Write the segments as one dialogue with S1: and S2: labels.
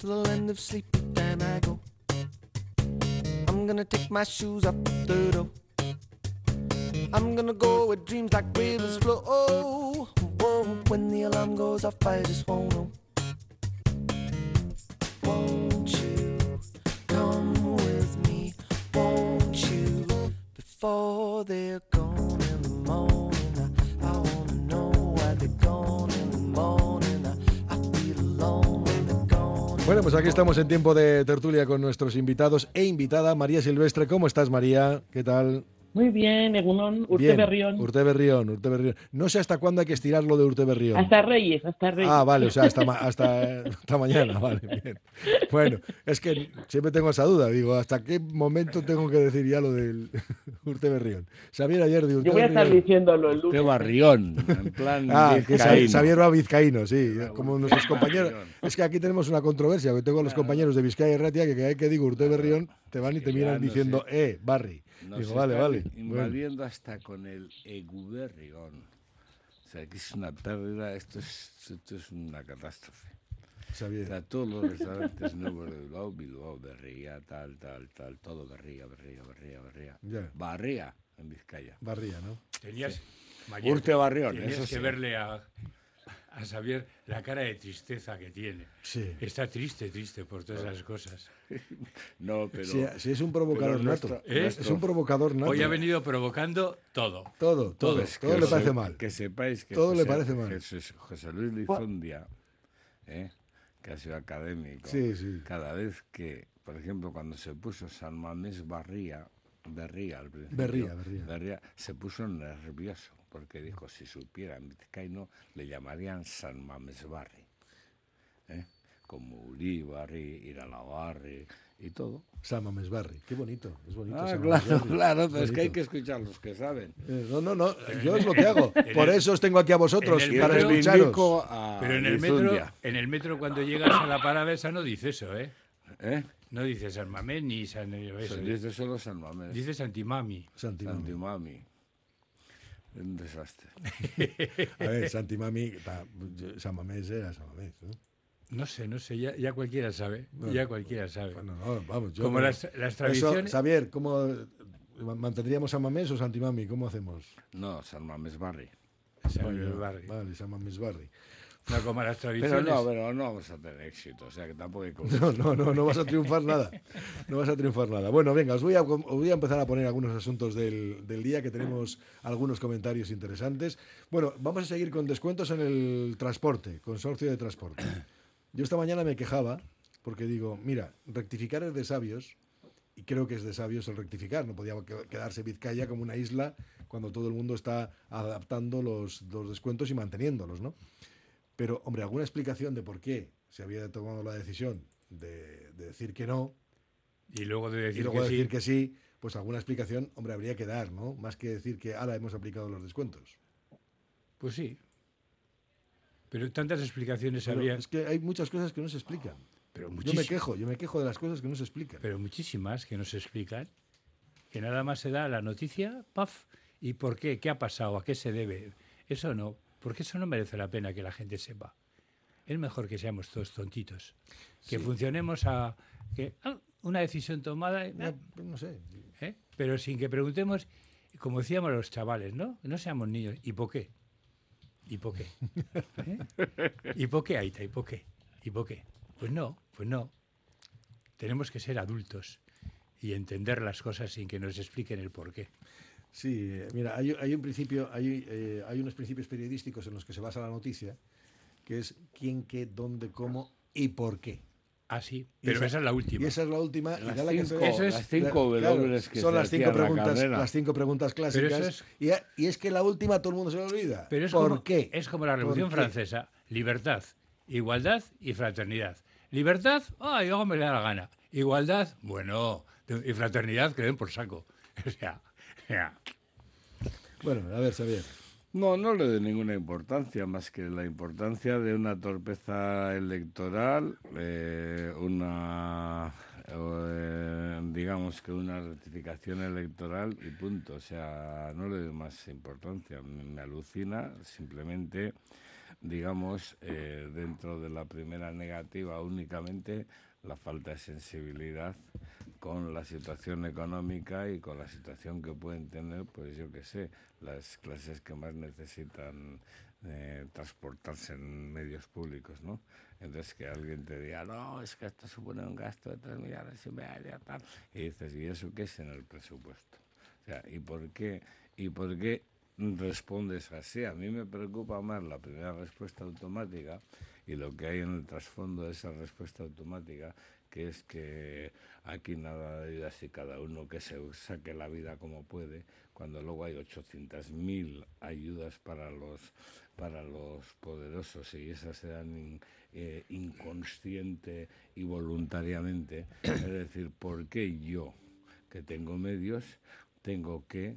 S1: to the land of sleep, but then I go. I'm gonna take my shoes off the door. I'm gonna go where dreams like rivers flow. Oh, whoa, when the alarm goes off, I just won't know.
S2: Pues aquí estamos en tiempo de tertulia con nuestros invitados e invitada María Silvestre. ¿Cómo estás, María? ¿Qué tal?
S3: Muy bien, Egunon, Urte. Berrión.
S2: Urte Berrión, Urte Berrión. No sé hasta cuándo hay que estirarlo de Urte Berrión.
S3: Hasta Reyes, hasta Reyes.
S2: Ah, vale, o sea, hasta, ma- hasta, hasta mañana, vale, bien. Bueno, es que siempre tengo esa duda, digo, ¿hasta qué momento tengo que decir ya lo del Urte Berrión? Xavier ayer de Urte
S3: Yo voy a estar
S2: Berrión.
S3: diciéndolo el lunes.
S4: En plan
S2: Ah, que es
S4: vizcaíno.
S2: Xavier va vizcaíno, sí. Como nuestros compañeros. Es que aquí tenemos una controversia, que tengo a los compañeros de Vizcaya y Ratia que cada vez que digo Urte Berrión te van y te miran diciendo, eh, Barry.
S4: Nos
S2: Digo, vale, vale. Bueno.
S4: Invadiendo hasta con el Eguberrión. O sea, que es una pérdida, esto es, esto es una catástrofe. O
S2: Xavier.
S4: sea, todos los restaurantes nuevos de Bilbao, Bilbao, Berría, tal, tal, tal, todo Berría, Berría, Berría, Berría.
S2: Ya.
S4: Barría, en Vizcaya.
S2: Barría, ¿no?
S5: Tenías, María,
S4: Urte Barrión,
S5: tenías
S4: eso
S5: que
S4: sí.
S5: verle a, a Xavier la cara de tristeza que tiene.
S2: Sí.
S5: Está triste, triste por todas esas cosas.
S4: No, pero...
S2: Sí, sí, es un provocador nato.
S4: nuestro-
S5: ¿Eh?
S4: nuestro-
S2: Es un provocador nato.
S5: Hoy ha venido provocando todo.
S2: Todo, todo,
S5: Todo.
S4: Es que
S2: todo le parece mal.
S4: Que sepáis que
S2: Todo le
S4: José-
S2: parece mal.
S4: Jesús- José Luis Lizondia, ¿eh? que ha sido académico,
S2: Sí, sí.
S4: cada vez que, por ejemplo, cuando se puso San Mamés Barría, Berría al principio,
S2: Berría, Berría.
S4: se puso nervioso, porque dijo, si supieran vizcaíno, le llamarían San Mamés Barri. ¿eh? Como Uribarri, Iralabarri y todo.
S2: San Mamés Barry. Qué bonito, es bonito.
S4: Ah,
S2: San
S4: claro,
S2: Barry.
S4: claro,
S2: Es
S4: pero es que hay que escuchar los que saben.
S2: Eh, No, no, no, yo es lo que hago. Por eso os tengo aquí a vosotros,
S5: en el
S2: para
S5: metro-
S2: escucharos.
S5: Pero en el metro, en el metro cuando llegas a la parada esa no dice eso, ¿eh?
S4: ¿eh?
S5: No dice San Mamés ni San... Eso,
S4: dice solo San Mamés.
S5: dice Santimami.
S2: Santimami.
S4: Santimami. Un desastre.
S2: A ver, Santimami, pa- San Mamés era San Mamés, ¿no?
S5: No sé, no sé, ya, ya cualquiera sabe. Ya cualquiera sabe.
S2: Bueno, no, vamos, yo...
S5: Como
S2: no-
S5: las, las
S2: Eso,
S5: tradiciones...
S2: Xavier, ¿cómo mantendríamos San Mamés o Santimami? ¿Cómo hacemos?
S4: No, San Mamés Barri.
S5: San Luis Barri.
S2: Vale, San Mamés Barry.
S5: No, como las
S4: Pero
S5: tradiciones...
S4: no, pero no vamos a tener éxito, o sea que tampoco hay.
S2: No, no, no, no vas a triunfar nada. No vas a triunfar nada. Bueno, venga, os voy a, os voy a empezar a poner algunos asuntos del, del día, que tenemos algunos comentarios interesantes. Bueno, vamos a seguir con descuentos en el transporte, consorcio de transporte. Yo esta mañana me quejaba porque digo, mira, rectificar es de sabios, y creo que es de sabios el rectificar. No podía que- quedarse Vizcaya como una isla cuando todo el mundo está adaptando los, los descuentos y manteniéndolos, ¿no? Pero, hombre, alguna explicación de por qué se había tomado la decisión de, de decir que no
S5: Y luego de
S2: y
S5: decir
S2: luego
S5: que
S2: decir
S5: sí.
S2: que sí, pues alguna explicación, hombre, habría que dar, ¿no? Más que decir que ahora hemos aplicado los descuentos.
S5: Pues sí. Pero tantas explicaciones
S2: Pero
S5: habría...
S2: es que hay muchas cosas que no se explican.
S5: Pero
S2: Yo me quejo, yo me quejo de las cosas que no se explican.
S5: Pero muchísimas que nos explican. Que nada más se da la noticia, paf, ¿y por qué? ¿Qué ha pasado? ¿A qué se debe? Eso no, porque eso no merece la pena que la gente sepa. Es mejor que seamos todos tontitos. Que funcionemos a... Que, ah, una decisión tomada, y,
S2: Ya, no sé.
S5: ¿eh? pero sin que preguntemos, como decíamos los chavales, ¿no? No seamos niños. ¿Y por qué? ¿Y por qué? ¿Eh? ¿Y por qué, Aita? ¿Y por qué? ¿Y por qué? Pues no, pues no. Tenemos que ser adultos y entender las cosas sin que nos expliquen el por qué.
S2: Sí, eh, mira, hay, hay un principio, hay, eh, hay unos principios periodísticos en los que se basa la noticia, que es quién, qué, dónde, cómo y por qué.
S5: Ah, sí, pero esa, es la última.
S2: Y esa es la última. y
S4: Las
S2: la
S4: cinco,
S2: casualidad-
S5: Eso es-
S4: las cinco
S2: Claro,
S4: W que
S2: son
S4: se
S2: las cinco
S4: la
S2: preguntas, las cinco preguntas clásicas.
S5: eso es-
S2: y, a- y es que la última todo el mundo se lo olvida.
S5: Pero es
S2: ¿Por
S5: como,
S2: qué?
S5: Es como la
S2: ¿Por
S5: Revolución? Francesa. Libertad, igualdad y fraternidad. Libertad, ay, yo me le da la gana. Igualdad, bueno. Y fraternidad, que den por saco. O sea, sea,
S2: Bueno, a ver, Xavier.
S4: No, no le doy ninguna importancia, más que la importancia de una torpeza electoral, eh, una eh, digamos que una ratificación electoral y punto. O sea, no le doy más importancia. Me, me alucina simplemente, digamos, eh, dentro de la primera negativa únicamente la falta de sensibilidad con la situación económica y con la situación que pueden tener, pues yo qué sé, las clases que más necesitan eh, transportarse en medios públicos, ¿no? Entonces que alguien te diga, no, es que esto supone un gasto de 3 millones y medio, tal. Y dices, ¿y eso qué es en el presupuesto? O sea, ¿y por qué, y por qué respondes así? A mí me preocupa más la primera respuesta automática y lo que hay en el trasfondo de esa respuesta automática, que es que aquí nada de ayudas y cada uno que se saque la vida como puede, cuando luego hay 800.000 ayudas para los para los poderosos y esas se dan eh, inconsciente y voluntariamente. Es decir, ¿por qué yo, que tengo medios, tengo que,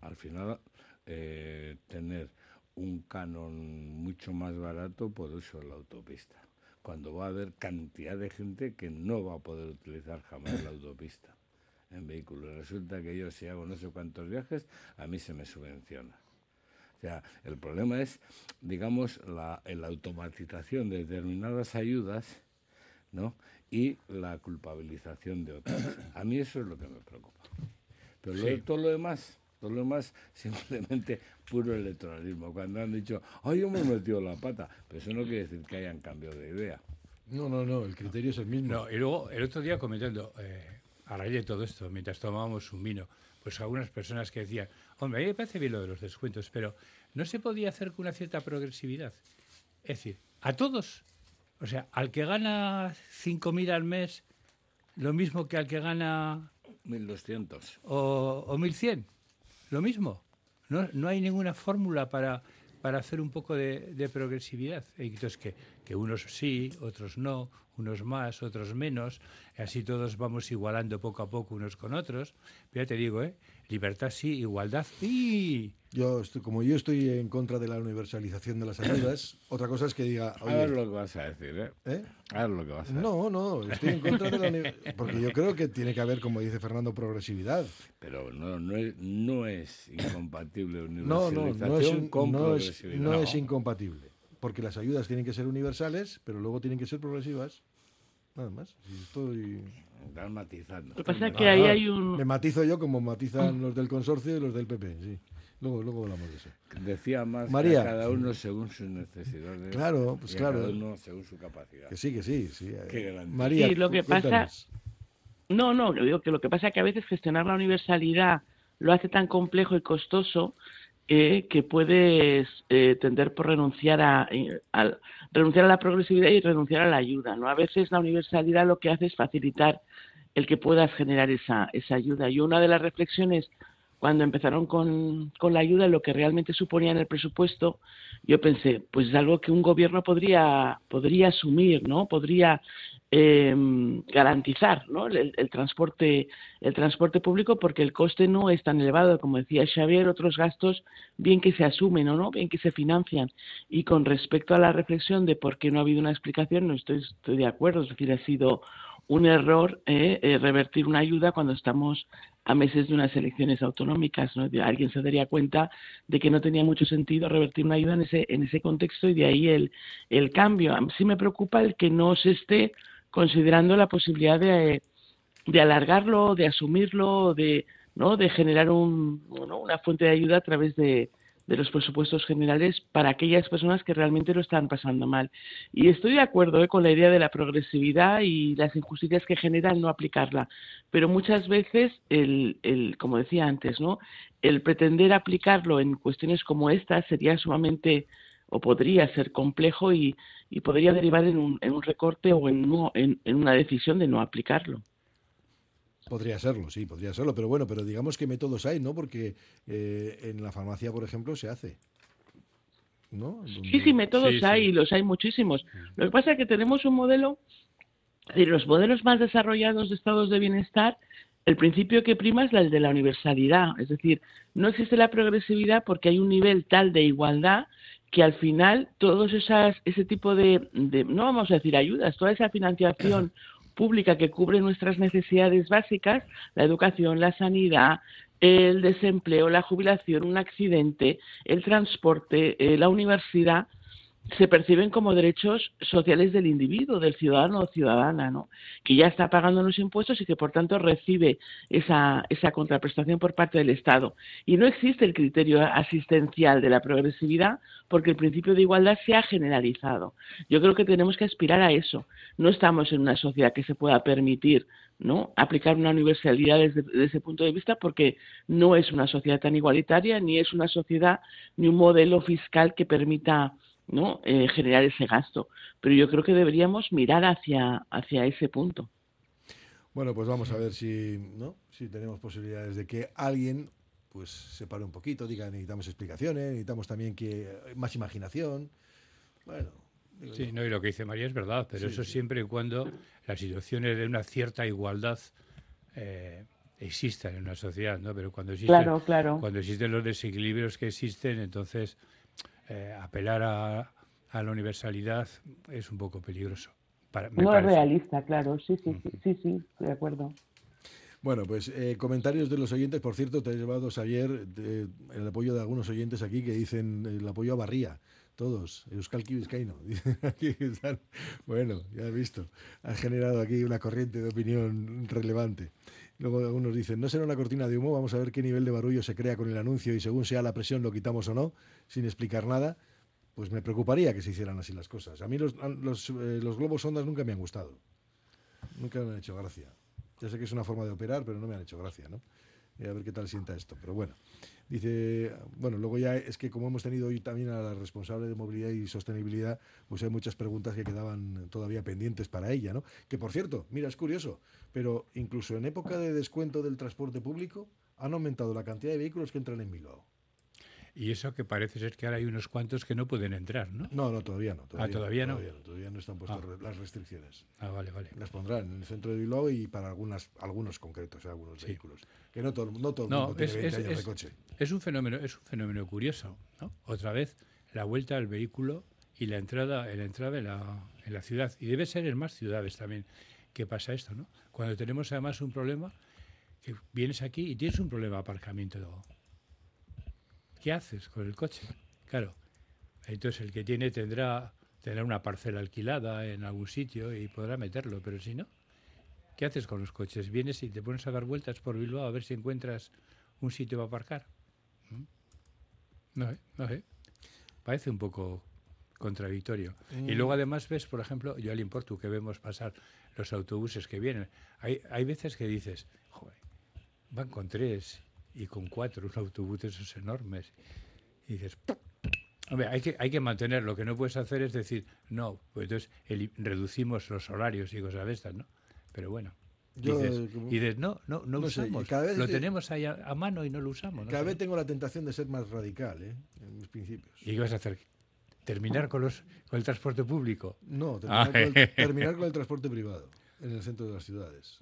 S4: al final, eh, tener un canon mucho más barato por uso de la autopista? Cuando va a haber cantidad de gente que no va a poder utilizar jamás la autopista en vehículos. Resulta que yo si hago no sé cuántos viajes, a mí se me subvenciona. O sea, el problema es, digamos, la, la automatización de determinadas ayudas, ¿no? Y la culpabilización de otras. A mí eso es lo que me preocupa. Pero
S5: Sí.
S4: lo todo lo demás, simplemente puro electoralismo. Cuando han dicho, ay, hemos metido la pata, pero eso no quiere decir que hayan cambiado de idea.
S2: No, no, no, el criterio es el mismo.
S5: No, y luego el otro día comentando, eh, a raíz de todo esto, mientras tomábamos un vino, pues algunas personas que decían, hombre, a mí me parece bien lo de los descuentos, pero ¿no se podía hacer con una cierta progresividad? Es decir, a todos, o sea, al que gana 5.000 al mes, lo mismo que al que gana
S4: 1200.
S5: o, o 1.100, lo mismo. No, no hay ninguna fórmula para, para hacer un poco de, progresividad. Entonces, que, que unos sí, otros no, unos más, otros menos, así todos vamos igualando poco a poco unos con otros. Pero ya te digo, ¿eh? libertad sí, igualdad sí.
S2: Yo estoy, como yo estoy en contra de la universalización de las ayudas, otra cosa es que diga,
S4: A ver
S2: oye,
S4: lo que vas a decir, ¿eh?
S2: ¿eh?
S4: A ver lo que vas a decir.
S2: No, no, estoy en contra de la porque yo creo que tiene que haber, como dice Fernando, progresividad.
S4: Pero no, no, es, no es incompatible
S2: No, no,
S4: universalización
S2: no es,
S4: con
S2: no es-
S4: progresividad.
S2: no es incompatible, porque las ayudas tienen que ser universales, pero luego tienen que ser progresivas. Nada más. Estoy...
S4: Estás matizando.
S3: Lo que pasa es que ahí
S2: ah,
S3: hay un...
S2: Me matizo yo como matizan los del consorcio y los del PP, sí. Luego, luego hablamos de eso.
S4: Decía más que
S2: María.
S4: a cada uno según sus necesidades.
S2: Claro, pues
S4: y a
S2: claro.
S4: cada uno según su capacidad.
S2: Que sí, que sí. sí.
S4: Qué grande.
S2: María,
S3: Sí, lo que pasa-. No, no, digo que lo que pasa es que a veces gestionar la universalidad lo hace tan complejo y costoso eh, que puedes eh, tender por renunciar a, eh, al- renunciar a la progresividad y renunciar a la ayuda. ¿no? A veces la universalidad lo que hace es facilitar el que puedas generar esa, esa ayuda. Y una de las reflexiones cuando empezaron con, con la ayuda, lo que realmente suponía en el presupuesto, yo pensé, pues es algo que un gobierno podría, podría asumir, ¿no? Podría eh, garantizar ¿no? el, el transporte el transporte público porque el coste no es tan elevado como decía Xavier otros gastos bien que se asumen o no bien que se financian y con respecto a la reflexión de por qué no ha habido una explicación no estoy estoy de acuerdo es decir ha sido un error eh, eh, revertir una ayuda cuando estamos a meses de unas elecciones autonómicas. ¿no? Alguien se daría cuenta de que no tenía mucho sentido revertir una ayuda en ese, en ese contexto y de ahí el, el cambio. Sí me preocupa el que no se esté considerando la posibilidad de, de alargarlo, de asumirlo, de, ¿no? de generar un, una fuente de ayuda a través de, de los presupuestos generales para aquellas personas que realmente lo están pasando mal. Y estoy de acuerdo ¿eh? con la idea de la progresividad y las injusticias que genera el no aplicarla, pero muchas veces, el, el, como decía antes, ¿no? el pretender aplicarlo en cuestiones como esta sería sumamente o podría ser complejo y, y podría derivar en un, recorte o en, no, en una decisión de no aplicarlo.
S2: Podría serlo, sí, podría serlo, pero bueno, pero digamos que métodos hay, ¿no? Porque eh, en la farmacia, por ejemplo, se hace. ¿No?
S3: Sí, sí, métodos
S5: Sí, sí.
S3: hay y los hay muchísimos. Lo que pasa es que tenemos un modelo, es decir, los modelos más desarrollados de estados de bienestar, el principio que prima es el de la universalidad, es decir, no existe la progresividad porque hay un nivel tal de igualdad que al final todos esas, ese tipo de, de, no vamos a decir ayudas, toda esa financiación pública que cubre nuestras necesidades básicas, la educación, la sanidad, el desempleo, la jubilación, un accidente, el transporte, eh, la universidad, se perciben como derechos sociales del individuo, del ciudadano o ciudadana, ¿no? que ya está pagando los impuestos y que por tanto recibe esa, esa contraprestación por parte del Estado. Y no existe el criterio asistencial de la progresividad porque el principio de igualdad se ha generalizado. Yo creo que tenemos que aspirar a eso. No estamos en una sociedad que se pueda permitir ¿no? aplicar una universalidad desde, desde ese punto de vista porque no es una sociedad tan igualitaria ni es una sociedad ni un modelo fiscal que permita ¿no? Eh, generar ese gasto. Pero yo creo que deberíamos mirar hacia, hacia ese punto.
S2: Bueno, pues vamos a ver si, ¿no? si tenemos posibilidades de que alguien pues se pare un poquito, diga necesitamos explicaciones, necesitamos también que más imaginación. Bueno,
S5: Sí,
S2: yo.
S5: no, y lo que dice María es verdad, pero
S2: Sí,
S5: eso
S2: sí.
S5: siempre y cuando las situaciones de una cierta igualdad eh, existan en una sociedad, ¿no? Pero cuando existen,
S3: Claro, claro.
S5: cuando existen los desequilibrios que existen, entonces eh, apelar a, a la universalidad es un poco peligroso. Para, me
S3: No es realista, claro. Sí, sí, sí, sí, sí, estoy de acuerdo.
S2: Bueno, pues eh, comentarios de los oyentes. Por cierto, te he llevado, Xavier, de- el apoyo de algunos oyentes aquí que dicen el apoyo a Barría. Todos, Euskalki Vizcaíno. Bueno, ya he visto. Han generado aquí una corriente de opinión relevante. Luego algunos dicen, no será una cortina de humo, vamos a ver qué nivel de barullo se crea con el anuncio y según sea la presión lo quitamos o no, sin explicar nada. Pues me preocuparía que se hicieran así las cosas. A mí los, los, eh, los globos ondas nunca me han gustado. Nunca me han hecho gracia. Ya sé que es una forma de operar, pero no me han hecho gracia, ¿no? Y a ver qué tal sienta esto. Pero bueno, dice, bueno, luego ya es que como hemos tenido hoy también a la responsable de movilidad y sostenibilidad, pues hay muchas preguntas que quedaban todavía pendientes para ella, ¿no? Que por cierto, mira, es curioso, pero incluso en época de descuento del transporte público han aumentado la cantidad de vehículos que entran en Bilbao.
S5: Y eso que parece ser que ahora hay unos cuantos que no pueden entrar, ¿no?
S2: No, no, todavía no. Todavía,
S5: ¿todavía no?
S2: Todavía no, todavía no están puestas
S5: Ah.
S2: las restricciones.
S5: Ah, vale, vale.
S2: Las pondrán en el centro de Bilbao y para algunas, algunos concretos, ¿eh? algunos
S5: Sí.
S2: vehículos. Que no todo, no todo el
S5: No,
S2: mundo tiene
S5: es,
S2: 20
S5: es-
S2: años de coche.
S5: es un fenómeno, es un fenómeno curioso, ¿no? Otra vez la vuelta al vehículo y la entrada, la entrada en la, en la ciudad. Y debe ser en más ciudades también que pasa esto, ¿no? Cuando tenemos además un problema, que vienes aquí y tienes un problema de aparcamiento. ¿Qué haces con el coche? Claro. Entonces el que tiene tendrá, tendrá una parcela alquilada en algún sitio y podrá meterlo, pero si no, ¿qué haces con los coches? Vienes y te pones a dar vueltas por Bilbao a ver si encuentras un sitio para aparcar. ¿Mm? No sé, no sé. Parece un poco contradictorio. Y luego además ves, por ejemplo, yo al importo que vemos pasar los autobuses que vienen. Hay, hay veces que dices, joder, van con tres y con cuatro, un autobús de esos enormes. Y dices, hombre, hay que, hay que mantener. Lo que no puedes hacer es decir, no, pues entonces eli- reducimos los horarios y cosas de estas, ¿no? Pero bueno.
S2: Yo,
S5: dices,
S2: eh, como-
S5: y dices, no, no, no,
S2: no sé,
S5: usamos.
S2: cada vez
S5: lo
S2: que-
S5: tenemos ahí a, a mano y no lo usamos. ¿no?
S2: Cada vez tengo la tentación de ser más radical, ¿eh? En mis principios.
S5: ¿Y qué vas a hacer? ¿Terminar con, los, con el transporte público?
S2: No, terminar,
S5: Ah.
S2: con el, terminar con el transporte privado en el centro de las ciudades.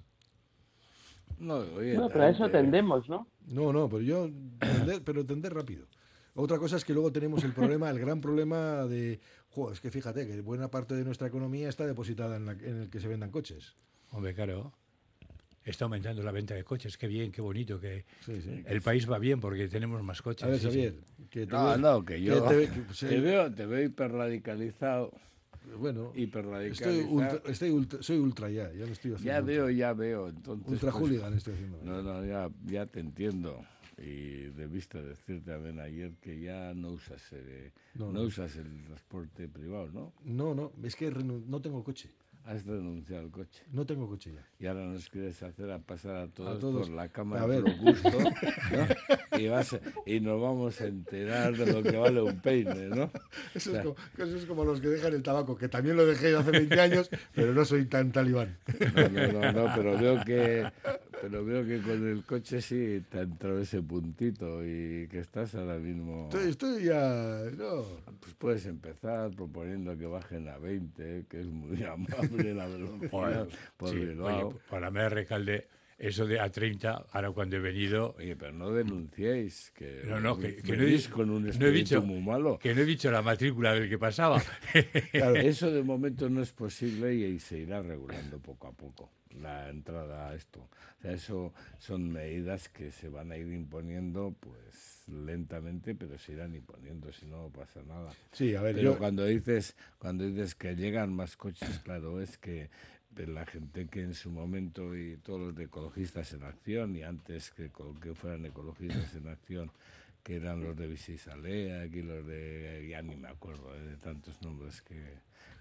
S4: No, oye,
S3: No, pero a eso tendemos, ¿no?
S2: No, no, pero yo, tender- pero tender rápido. Otra cosa es que luego tenemos el problema, el gran problema de, jo, es que fíjate que buena parte de nuestra economía está depositada en, la- en el que se vendan coches.
S5: Hombre, claro. Está aumentando la venta de coches. Qué bien, qué bonito. que
S2: Sí, sí.
S5: El país va bien porque tenemos más coches.
S2: A ver,
S5: sí, sí.
S2: Javier, que te
S4: No,
S2: veo-
S4: no, que yo
S2: te que-
S4: te veo, te veo hiperradicalizado,
S2: bueno, estoy ultra, estoy ultra- soy ultra ya, ya no estoy haciendo
S4: Ya
S2: ultra.
S4: veo, ya veo. Entonces,
S2: Ultra
S4: pues,
S2: hooligan estoy haciendo.
S4: No, no, ya, ya te entiendo. Y debiste decirte también ayer que ya no usas, eh,
S2: No,
S4: no,
S2: no.
S4: usas el transporte privado, ¿no?
S2: No, no, es que no tengo coche.
S4: Has renunciado al coche.
S2: No tengo coche ya.
S4: Y ahora nos quieres hacer a pasar a todos,
S2: todos.
S4: por la cámara
S2: A ver.
S4: por gusto, ¿no? y, vas a- y nos vamos a enterar de lo que vale un peine, ¿no?
S2: Eso es, como, eso es como los que dejan el tabaco, que también lo dejé hace 20 años, pero no soy tan talibán.
S4: No, no, no, no, pero veo que pero veo que con el coche sí te ha entrado ese puntito y que estás ahora mismo
S2: Estoy, estoy ya. No.
S4: pues puedes empezar proponiendo que bajen a 20, que es muy amable la velocidad por
S5: Sí,
S4: Bilbao.
S5: oye, para mí Recalde eso de a 30, ahora cuando he venido,
S4: Oye, pero no denunciéis que,
S5: No, no, que- que no he dicho-
S4: con un
S5: no he
S4: espíritu
S5: dicho-
S4: muy malo.
S5: que no he dicho la matrícula del que pasaba.
S2: Claro.
S4: Eso de momento no es posible y, y se irá regulando poco a poco la entrada a esto. O sea, eso son medidas que se van a ir imponiendo pues lentamente, pero se irán imponiendo, si no pasa nada.
S2: Sí, a ver,
S4: Pero
S2: yo-
S4: cuando dices cuando dices que llegan más coches, claro, es que la gente que en su momento y todos los de ecologistas en acción y antes que, que fueran ecologistas en acción, que eran los de Visisalea, aquí los de ya ni me acuerdo eh, de tantos nombres que,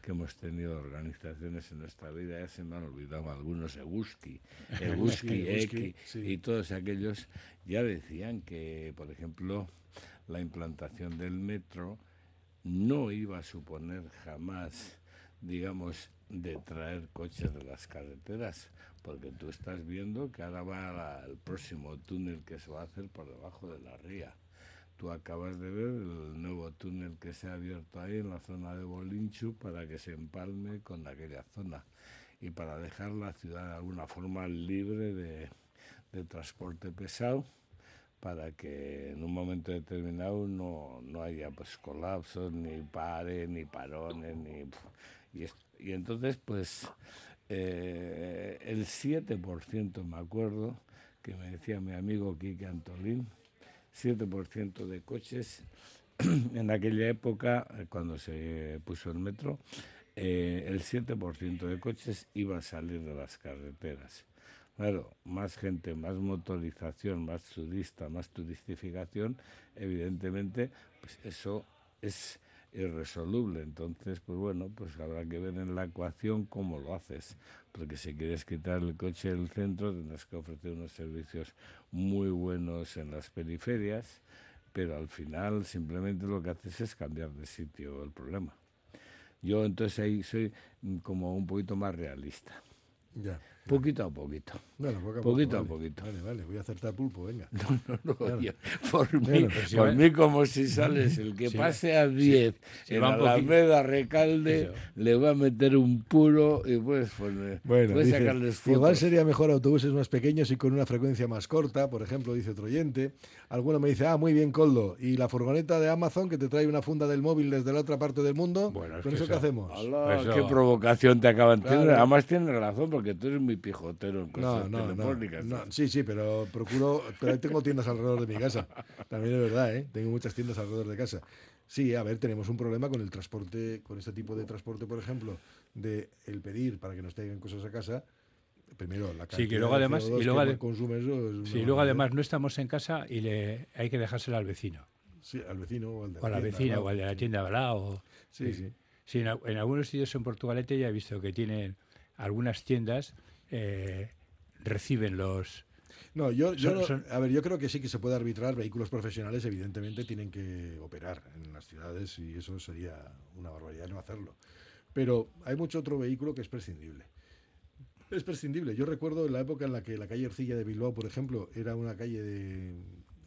S4: que hemos tenido organizaciones en nuestra vida, ya se me han olvidado algunos, Eguski, Eguski,
S2: Eguski,
S4: Eki,
S2: sí.
S4: y todos aquellos ya decían que, por ejemplo, la implantación del metro no iba a suponer jamás, digamos, de traer coches de las carreteras, porque tú estás viendo que ahora va la- el próximo túnel que se va a hacer por debajo de la ría. Tú acabas de ver el nuevo túnel que se ha abierto ahí en la zona de Bolinchu para que se empalme con aquella zona y para dejar la ciudad de alguna forma libre de, de transporte pesado para que en un momento determinado no, no haya pues colapsos, ni pares, ni parones, ni... Y, es- y entonces, pues, eh, el 7%, me acuerdo, que me decía mi amigo Quique Antolín, 7% de coches en aquella época, eh, cuando se puso el metro, eh, el 7% de coches iba a salir de las carreteras. Claro, más gente, más motorización, más turista, más turistificación, evidentemente, pues eso es irresoluble. Entonces, pues bueno, pues habrá que ver en la ecuación cómo lo haces. Porque si quieres quitar el coche del centro, tendrás que ofrecer unos servicios muy buenos en las periferias, pero al final simplemente lo que haces es cambiar de sitio el problema. Yo entonces ahí soy mm, como un poquito más realista.
S2: ya.
S4: Poquito a poquito.
S2: Bueno, poco a
S4: Poquito
S2: poco,
S4: a
S2: vale.
S4: poquito.
S2: Vale, vale, voy a acertar pulpo, venga.
S4: No,
S2: Claro.
S4: yo- por mí,
S2: Bueno,
S5: si
S4: por
S5: va-
S4: mí como si sales el que
S5: si-
S4: pase a 10
S5: si
S4: en Alameda Recalde,
S5: Eso.
S4: le va a meter un puro y puedes poner,
S2: Bueno,
S4: puedes
S2: dice,
S4: sacarles fotos.
S2: igual sería mejor autobuses más pequeños y con una frecuencia más corta, por ejemplo, dice otro oyente. Alguno me dice, ah, muy bien, Coldo. ¿Y la furgoneta de Amazon que te trae una funda del móvil desde la otra parte del mundo?
S5: Bueno, es
S2: ¿Con
S5: que
S2: eso qué
S5: eso-
S2: hacemos?
S4: Hola,
S5: Eso-
S4: qué provocación te acaban de
S2: Claro.
S4: tener. Además tienes razón porque tú eres muy pijotero en
S2: No,
S4: cosas
S2: no, no,
S4: telefónicas.
S2: no. Sí, sí, pero procuro. Pero tengo tiendas alrededor de mi casa. También es verdad, ¿eh? Tengo muchas tiendas alrededor de casa. Sí, a ver, tenemos un problema con el transporte, con este tipo de transporte, por ejemplo, de el pedir para que nos traigan cosas a casa. Primero, la
S5: Sí, que
S2: cantidad
S5: luego
S2: de
S5: además-
S2: CO2
S5: y luego
S2: que
S5: ade-
S2: consume eso. es
S5: Sí, luego además no estamos en casa y le hay que dejárselo al vecino.
S2: Sí, al vecino o al de
S5: O a la
S2: tienda,
S5: vecina,
S2: ¿no?
S5: o al de la tienda al lado.
S2: Sí, sí.
S5: Sí, en, al- en algunos sitios en Portugalete ya he visto que tienen algunas tiendas eh, reciben los
S2: No, yo, yo
S5: Son-
S2: no-
S5: son-
S2: a ver, yo creo que sí que se puede arbitrar. Vehículos profesionales, evidentemente, tienen que operar en las ciudades y eso sería una barbaridad no hacerlo. Pero hay mucho otro vehículo que es prescindible. Es prescindible. Yo recuerdo en la época en la que la calle Ercilla de Bilbao, por ejemplo, era una calle de,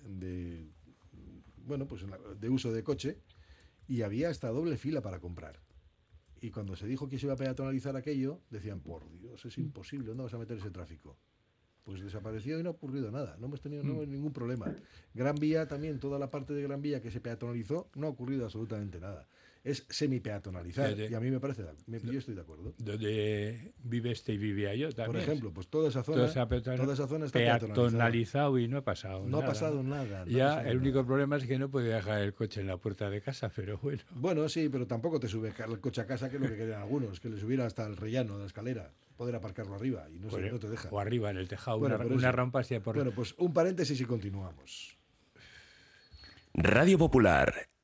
S2: de bueno, pues de uso de coche y había hasta doble fila para comprar. Y cuando se dijo que se iba a peatonalizar aquello, decían, por Dios, es imposible, ¿dónde vas a meter ese tráfico? Pues desapareció y no ha ocurrido nada, no hemos tenido no, ningún problema. Gran Vía también, toda la parte de Gran Vía que se peatonalizó, no ha ocurrido absolutamente nada. Es semi-peatonalizar y a mí me parece, me- yo estoy de acuerdo.
S5: donde vive este y vivía yo también.
S2: Por ejemplo, pues toda esa zona,
S5: ha
S2: toda esa zona está peatonalizada.
S5: peatonalizado y no ha pasado
S2: No ha
S5: nada.
S2: pasado nada. no ha
S5: Ya,
S2: pasado
S5: el único
S2: nada.
S5: problema es que no puede dejar el coche en la puerta de casa, pero bueno.
S2: Bueno, sí, pero tampoco te sube el coche a casa, que es lo que querían algunos, que le subiera hasta el rellano de la escalera, poder aparcarlo arriba y no, se-
S5: Pues,
S2: no te deja.
S5: O arriba en el tejado,
S2: Bueno,
S5: una, una rampa hacia por...
S2: Bueno, pues un paréntesis y continuamos.
S6: Radio Popular,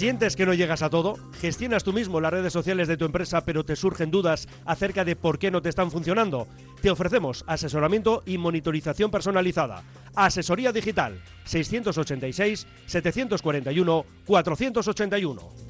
S7: ¿Sientes que no llegas a todo? ¿Gestionas tú mismo las redes sociales de tu empresa pero te surgen dudas acerca de por qué no te están funcionando? Te ofrecemos asesoramiento y monitorización personalizada. Asesoría digital 686 741 481.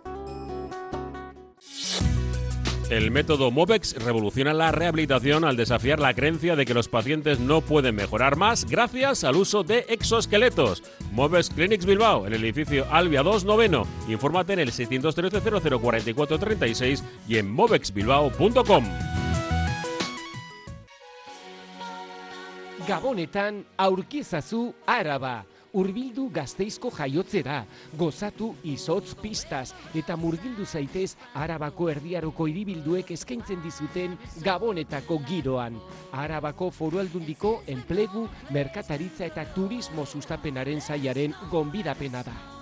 S8: El método MOVEX revoluciona la rehabilitación al desafiar la creencia de que los pacientes no pueden mejorar más gracias al uso de exoesqueletos. MOVEX Clinics Bilbao, en el edificio Albia 2 Noveno. Infórmate en el 613 004436 y en movexbilbao.com.
S9: Gabonetan aurkizazu Araba. Urbildu gazteizko jaiotzera, gozatu izotz pistaz eta murgildu zaitez Arabako erdiaroko hiribilduek eskaintzen dizuten Gabonetako giroan. Arabako foru aldundiko enplegu, merkataritza eta turismo sustapenaren zaiaren gonbidapena da.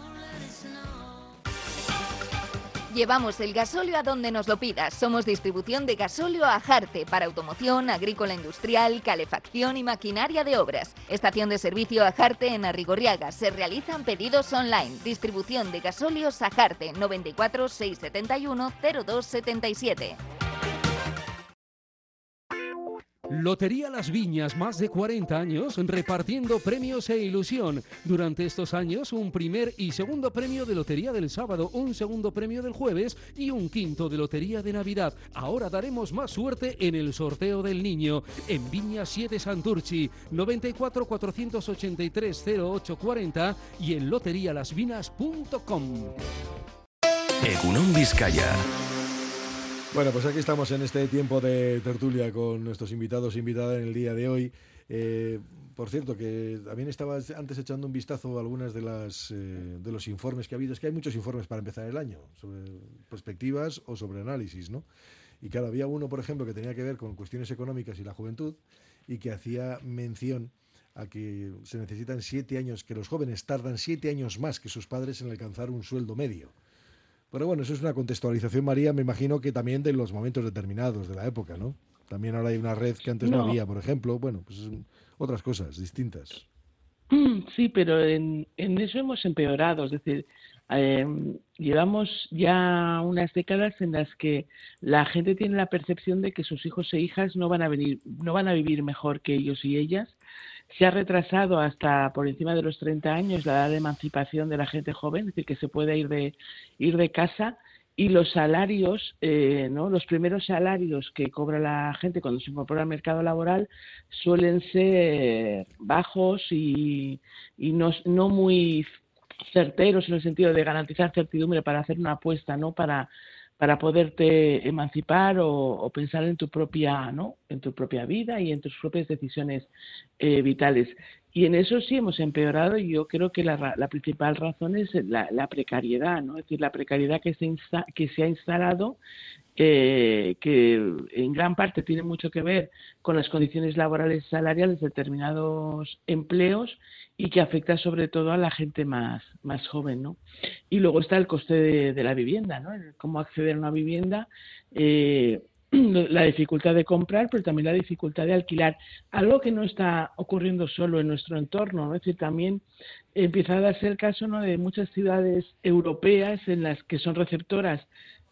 S10: Llevamos el gasóleo a donde nos lo pidas. Somos distribución de gasóleo a Jarte para automoción, agrícola industrial, calefacción y maquinaria de obras. Estación de servicio a Jarte en Arrigorriaga. Se realizan pedidos online. Distribución de gasóleos a Jarte 94 671 0277.
S11: Lotería Las Viñas, más de 40 años repartiendo premios e ilusión. Durante estos años, un primer y segundo premio de Lotería del sábado, un segundo premio del jueves y un quinto de Lotería de Navidad. Ahora daremos más suerte en el sorteo del niño. En Viña 7 Santurchi, 94 483 0840 y en loterialasvinas.com.
S6: Egunon Vizcaya.
S2: Bueno, pues aquí estamos en este tiempo de tertulia con nuestros invitados e invitadas en el día de hoy. Eh, por cierto, que también estaba antes echando un vistazo a algunas de las eh, de los informes que ha habido. Es que hay muchos informes para empezar el año, sobre perspectivas o sobre análisis, ¿no? Y claro, había uno, por ejemplo, que tenía que ver con cuestiones económicas y la juventud y que hacía mención a que se necesitan siete años, que los jóvenes tardan siete años más que sus padres en alcanzar un sueldo medio. Pero bueno, eso es una contextualización, María, me imagino que también de los momentos determinados de la época, ¿no? También ahora hay una red que antes no,
S3: No.
S2: había, por ejemplo. Bueno, pues otras cosas distintas.
S3: Sí, pero en, en eso hemos empeorado. Es decir, eh, llevamos ya unas décadas en las que la gente tiene la percepción de que sus hijos e hijas no van a venir, no van a vivir mejor que ellos y ellas. Se ha retrasado hasta por encima de los 30 años la edad de emancipación de la gente joven, es decir, que se puede ir de ir de casa y los salarios, eh, ¿no? Los primeros salarios que cobra la gente cuando se incorpora al mercado laboral suelen ser bajos y, y no, no muy certeros en el sentido de garantizar certidumbre para hacer una apuesta, ¿no? Para para poderte emancipar o, o pensar en tu propia, ¿no? En tu propia vida y en tus propias decisiones eh, vitales. Y en eso sí hemos empeorado y yo creo que la, la principal razón es la, precariedad, ¿no? Es decir, la precariedad que se, insta- que se ha instalado, eh, que en gran parte tiene mucho que ver con las condiciones laborales y salariales de determinados empleos y que afecta sobre todo a la gente más, más joven, ¿no? Y luego está el coste de, de la vivienda, ¿no? Cómo acceder a una vivienda, eh, la dificultad de comprar, pero también la dificultad de alquilar. Algo que no está ocurriendo solo en nuestro entorno, ¿no? es decir, también empieza a darse el caso ¿no? de muchas ciudades europeas en las que son receptoras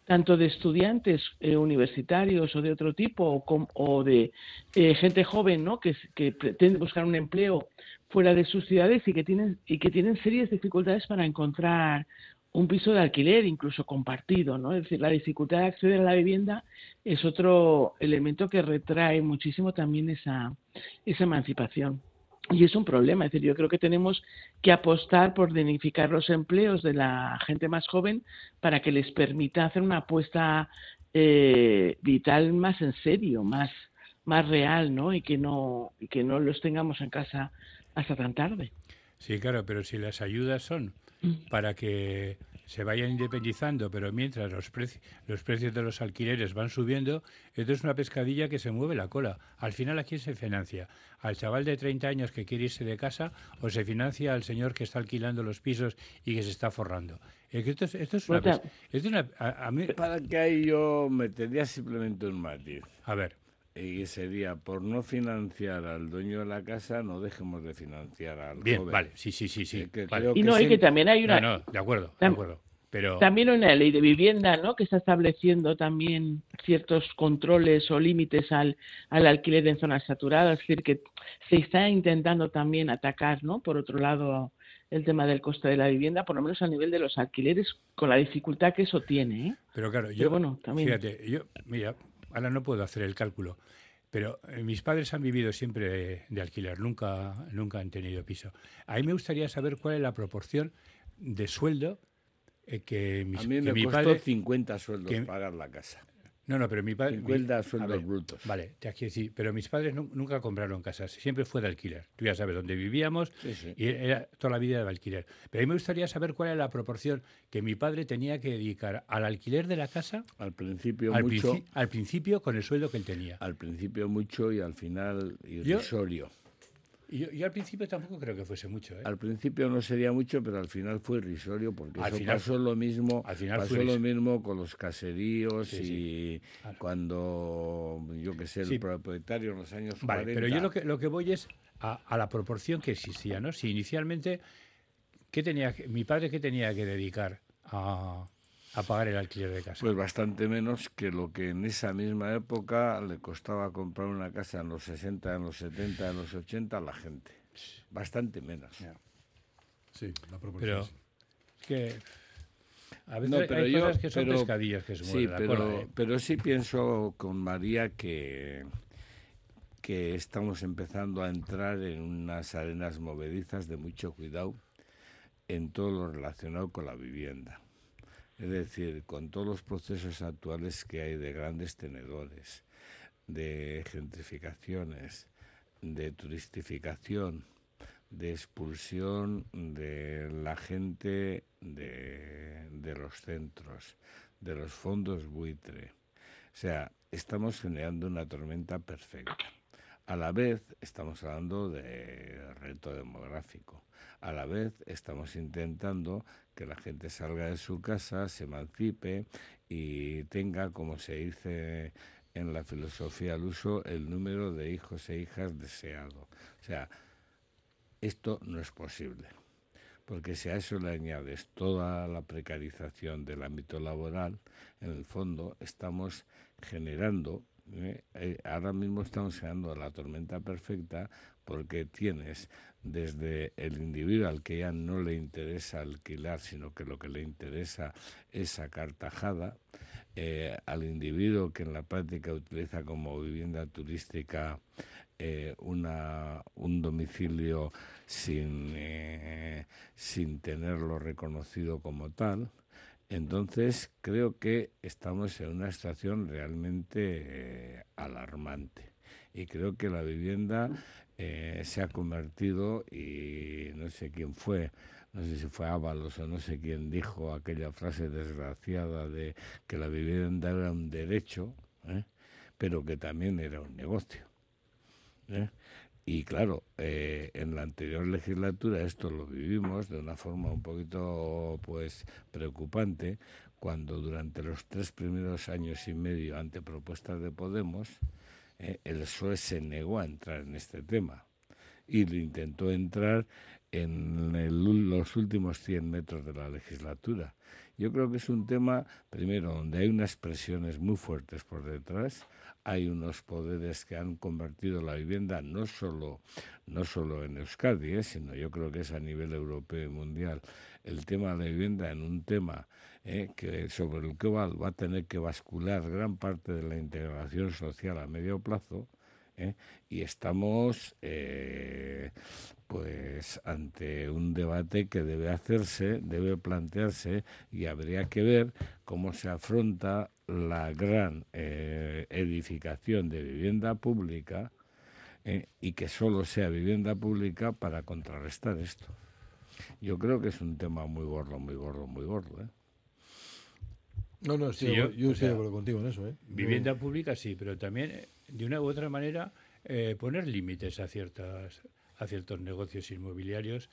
S3: tanto de estudiantes eh, universitarios o de otro tipo o, de eh, gente joven ¿no? que, que pretende buscar un empleo fuera de sus ciudades y que tienen y que tienen serias dificultades para encontrar un piso de alquiler, incluso compartido, ¿no? Es decir, la dificultad de acceder a la vivienda es otro elemento que retrae muchísimo también esa, esa emancipación. y es un problema. Es decir, yo creo que tenemos que apostar por dignificar los empleos de la gente más joven para que les permita hacer una apuesta eh, vital más en serio, más, más real, ¿no? Y que no, y que no los tengamos en casa hasta tan tarde.
S5: Sí, claro, pero si las ayudas son para que se vayan independizando, pero mientras los, preci- los precios de los alquileres van subiendo, esto es una pescadilla que se mueve la cola. Al final, ¿a quién se financia? ¿Al chaval de 30 años que quiere irse de casa o se financia al señor que está alquilando los pisos y que se está forrando? Es que esto es, esto es una... Esto es una- a- a mí-
S4: Para que ahí yo metería simplemente un matiz.
S5: A ver.
S4: Y sería, por no financiar al dueño de la casa, no dejemos de financiar al
S5: Bien,
S4: joven.
S5: vale, sí, sí, sí, sí.
S4: Que
S5: vale.
S4: creo
S3: Y no, y
S4: sí-
S3: que también hay una...
S5: No, no, de acuerdo, de acuerdo. Pero...
S3: También una ley de vivienda, ¿no? Que está estableciendo también ciertos controles o límites al, al alquiler en zonas saturadas. Es decir, que se está intentando también atacar, ¿no? Por otro lado, el tema del coste de la vivienda, por lo menos a nivel de los alquileres, con la dificultad que eso tiene, ¿eh?
S5: Pero claro,
S3: Pero
S5: yo,
S3: bueno, también-
S5: fíjate, yo, mira, ahora no puedo hacer el cálculo, pero eh, mis padres han vivido siempre de, de alquiler, nunca, nunca han tenido piso. A mí me gustaría saber cuál es la proporción de sueldo eh, que, mis,
S4: A mí
S5: que
S4: me
S5: mi
S4: costó
S5: padre...
S4: 50 sueldos
S5: que-
S4: pagar la casa.
S5: No, no, pero mi padre...
S4: 50
S5: mi- a
S4: sueldos
S5: ver,
S4: brutos.
S5: Vale, te quiero decir, pero mis padres nu- nunca compraron casas, siempre fue de alquiler. Tú ya sabes dónde vivíamos
S4: Sí, sí.
S5: y era toda la vida de alquiler. Pero a mí me gustaría saber cuál es la proporción que mi padre tenía que dedicar al alquiler de la casa
S4: Al principio
S5: al,
S4: mucho,
S5: princi- al principio con el sueldo que él tenía.
S4: al principio mucho y al final irrisorio.
S5: Y yo, yo al principio tampoco creo que fuese mucho. ¿eh?
S4: Al principio no sería mucho, pero al final fue irrisorio porque
S5: Al
S4: eso
S5: final
S4: pasó lo mismo,
S5: al final
S4: pasó lo mismo con los caseríos
S5: Sí,
S4: y cuando yo que sé el
S5: Sí.
S4: propietario en los años
S5: Vale,
S4: 40.
S5: pero yo lo que, lo que voy es a, a la proporción que existía, ¿no? Si inicialmente, ¿qué tenía mi padre qué tenía que dedicar a, a pagar el alquiler de casa?
S4: Pues bastante menos que lo que en esa misma época le costaba comprar una casa en los 60, en los 70, en los 80 a la gente. Bastante menos.
S2: Sí, la proporción.
S5: pero
S2: sí.
S5: es que a veces
S4: No,
S5: hay-
S4: pero
S5: hay
S4: yo-
S5: cosas que son
S4: pero-
S5: pescadillas que se
S4: sí, pero,
S5: cola, ¿eh?
S4: pero sí pienso con María que, que estamos empezando a entrar en unas arenas movedizas de mucho cuidado en todo lo relacionado con la vivienda. Es decir, con todos los procesos actuales que hay de grandes tenedores, de gentrificaciones, de turistificación, de expulsión de la gente de, de los centros, de los fondos buitre. O sea, estamos generando una tormenta perfecta. A la vez estamos hablando de reto demográfico. A la vez estamos intentando que la gente salga de su casa, se emancipe y tenga, como se dice en la filosofía al uso, el número de hijos e hijas deseado. O sea, esto no es posible, porque si a eso le añades toda la precarización del ámbito laboral, en el fondo estamos generando, ¿eh? Eh, ahora mismo estamos generando la tormenta perfecta porque tienes desde el individuo al que ya no le interesa alquilar, sino que lo que le interesa es sacar tajada, eh, al individuo que en la práctica utiliza como vivienda turística eh, una, un domicilio sin, eh, sin tenerlo reconocido como tal. Entonces creo que estamos en una situación realmente eh, alarmante y creo que la vivienda eh, se ha convertido y no sé quién fue, no sé si fue Ábalos o no sé quién dijo aquella frase desgraciada de que la vivienda era un derecho, ¿eh? pero que también era un negocio. ¿eh? Y claro, eh, en la anterior legislatura esto lo vivimos de una forma un poquito pues preocupante, cuando durante los tres primeros años y medio ante propuestas de Podemos, eh, el PSOE se negó a entrar en este tema y lo intentó entrar en el- los últimos 100 metros de la legislatura. Yo creo que es un tema, primero, donde hay unas presiones muy fuertes por detrás, hay unos poderes que han convertido la vivienda no solo, no solo en Euskadi, eh, sino yo creo que es a nivel europeo y mundial, el tema de la vivienda en un tema eh, sobre el que va, a tener que bascular gran parte de la integración social a medio plazo, ¿eh? Y estamos pues ante un debate que debe hacerse, debe plantearse y habría que ver cómo se afronta la gran eh, edificación de vivienda pública eh, y que solo sea vivienda pública para contrarrestar esto. Yo creo que es un tema muy gordo, muy gordo, muy gordo. ¿eh?
S2: No, no, sí,
S5: Sí,
S2: yo, estoy de acuerdo contigo en eso. ¿eh?
S5: Vivienda pública sí, pero también eh, de una u otra manera eh, poner límites a ciertas a ciertos negocios inmobiliarios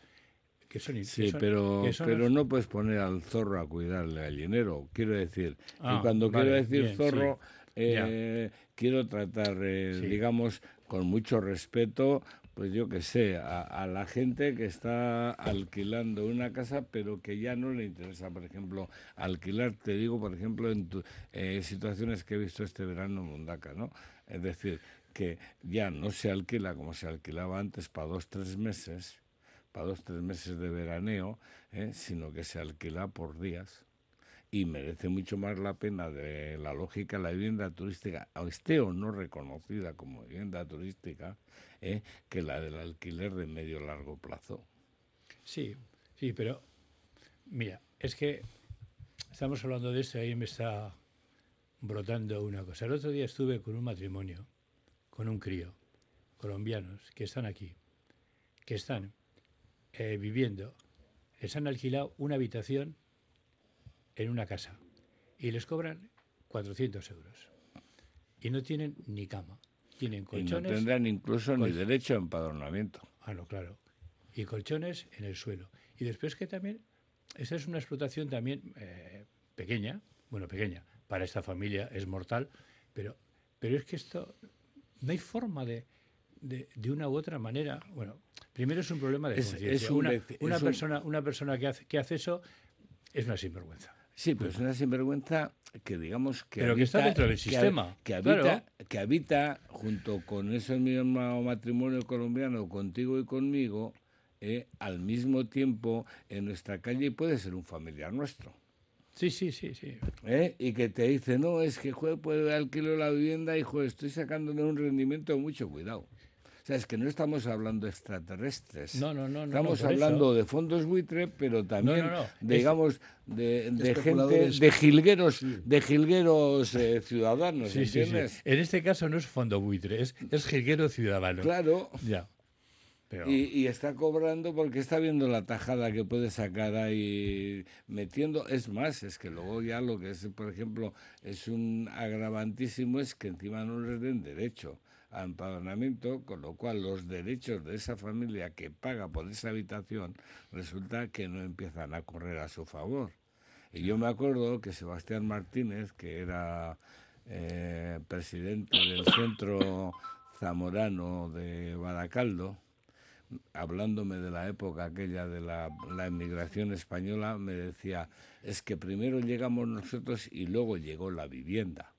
S5: que son in- que
S4: Sí,
S5: son-
S4: pero,
S5: que son
S4: pero
S5: los-
S4: no puedes poner al zorro a cuidar al gallinero. Quiero decir,
S5: Ah,
S4: y cuando
S5: vale,
S4: quiero decir
S5: bien,
S4: zorro,
S5: sí.
S4: eh, quiero tratar, eh,
S5: Sí.
S4: digamos, con mucho respeto, pues yo que sé, a, a la gente que está alquilando una casa, pero que ya no le interesa, por ejemplo, alquilar, te digo, por ejemplo, en tu- eh, situaciones que he visto este verano en Mundaca, ¿no? Es decir, que ya no se alquila como se alquilaba antes para dos, tres meses, para dos, tres meses de veraneo, ¿eh? sino que se alquila por días. Y merece mucho más la pena de la lógica la vivienda turística, o esté o no reconocida como vivienda turística, ¿eh? que la del alquiler de medio largo plazo.
S5: Sí, sí, pero mira, es que estamos hablando de esto y ahí me está brotando una cosa. El otro día estuve con un matrimonio, con un crío, colombianos, que están aquí, que están eh, viviendo, les han alquilado una habitación en una casa y les cobran 400 euros. Y no tienen ni cama. Tienen
S4: Y no
S5: colchones.
S4: tendrán incluso ni derecho a empadronamiento.
S5: Ah, no, claro. Y colchones en el suelo. Y después que también, esta es una explotación también eh, pequeña, bueno, pequeña, para esta familia es mortal, pero, pero es que esto, no hay forma de, de, de una u otra manera, bueno, primero es un problema de conciencia. una, una
S4: un-
S5: persona, una persona que hace, que hace eso es una sinvergüenza.
S4: Sí, pero es una sinvergüenza que digamos que
S5: Pero que está dentro del sistema,
S4: que habita,
S5: claro.
S4: que habita junto con ese mismo matrimonio colombiano, contigo y conmigo, eh, al mismo tiempo en nuestra calle y puede ser un familiar nuestro.
S5: Sí, sí, sí, sí.
S4: ¿eh? Y que te dice, no, es que juez puede alquilar la vivienda y estoy sacándole un rendimiento mucho cuidado. O sea, es que no estamos hablando de extraterrestres.
S5: No, no, no, no,
S4: Estamos
S5: no,
S4: hablando
S5: eso.
S4: de fondos buitre, pero también,
S5: no, no.
S4: de,
S5: Es-
S4: digamos, de, de gente,
S2: Especuladores.
S4: de jilgueros, de jilgueros eh, ciudadanos,
S5: Sí, sí, sí.
S4: ¿entiendes?
S5: En este caso no es fondo buitre, es, es jilguero ciudadano.
S4: Claro.
S5: Ya. Pero,
S4: Y, y está cobrando porque está viendo la tajada que puede sacar ahí metiendo. Es más, es que luego ya lo que es, por ejemplo, es un agravantísimo es que encima no les den derecho empadronamiento, con lo cual los derechos de esa familia que paga por esa habitación resulta que no empiezan a correr a su favor. Y yo me acuerdo que Sebastián Martínez, que era eh, presidente del Centro Zamorano de Baracaldo, hablándome de la época aquella de la, la emigración española, me decía, es que primero llegamos nosotros y luego llegó la vivienda.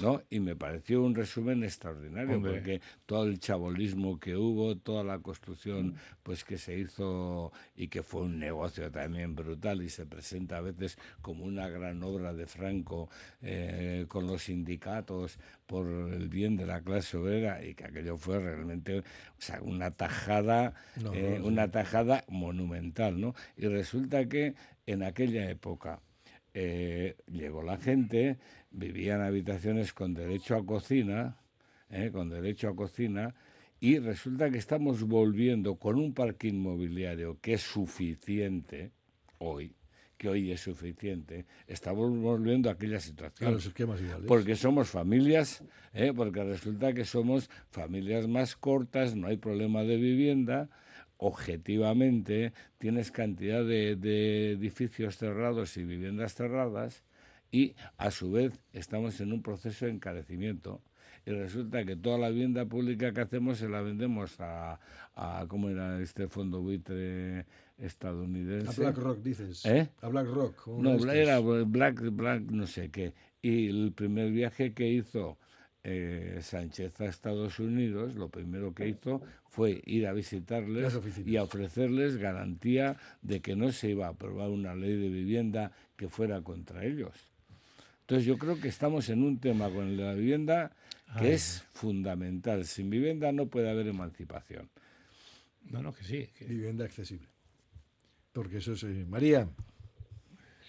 S4: ¿No? Y me pareció un resumen extraordinario,
S5: Hombre.
S4: porque todo el chabolismo que hubo, toda la construcción pues que se hizo y que fue un negocio también brutal y se presenta a veces como una gran obra de Franco eh, con los sindicatos por el bien de la clase obrera y que aquello fue realmente o sea, una tajada,
S2: No,
S4: eh,
S2: no,
S4: una tajada monumental, ¿no? Y resulta que en aquella época eh, llegó la gente, vivía en habitaciones con derecho a cocina, eh, con derecho a cocina, y resulta que estamos volviendo con un parque inmobiliario que es suficiente hoy, que hoy es suficiente, estamos volviendo a aquella situación.
S2: A los esquemas iguales.
S4: Porque somos familias, ¿eh? porque resulta que somos familias más cortas, no hay problema de vivienda, objetivamente tienes cantidad de, de edificios cerrados y viviendas cerradas y a su vez estamos en un proceso de encarecimiento y resulta que toda la vivienda pública que hacemos se la vendemos a, a ¿cómo era este fondo buitre estadounidense?
S2: A BlackRock, dices.
S4: ¿Eh?
S2: A BlackRock.
S4: No, era Black, Black no sé qué. Y el primer viaje que hizo eh, Sánchez a Estados Unidos, lo primero que hizo fue ir a visitarles y a ofrecerles garantía de que no se iba a aprobar una ley de vivienda que fuera contra ellos. Entonces yo creo que estamos en un tema con el de la vivienda que
S5: Ay.
S4: es fundamental. Sin vivienda no puede haber emancipación.
S5: No, no, que sí. que-
S2: Vivienda accesible. Porque eso es... eh, María,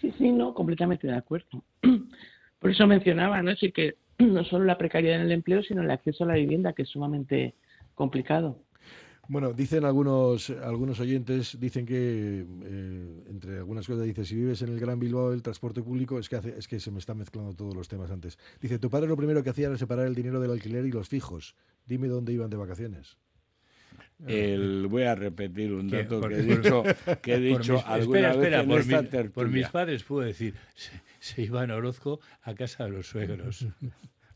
S3: Sí, sí, no, completamente de acuerdo. Por eso mencionaba, ¿no? Sí que no solo la precariedad en el empleo, sino el acceso a la vivienda, que es sumamente complicado.
S2: Bueno, dicen algunos algunos oyentes, dicen que eh, entre algunas cosas dice si vives en el Gran Bilbao el transporte público es que hace, es que se me están mezclando todos los temas antes. Dice tu padre lo primero que hacía era separar el dinero del alquiler y los fijos. Dime dónde iban de vacaciones.
S4: El- voy a repetir un
S5: que-
S4: dato
S5: por-
S4: que he dicho, que he dicho
S5: mis-
S4: alguna
S5: espera,
S4: vez
S5: espera,
S4: en
S5: por,
S4: esta
S5: mi-
S4: tertulia.
S5: por mis padres puedo decir, se, iban a Orozco a casa de los suegros.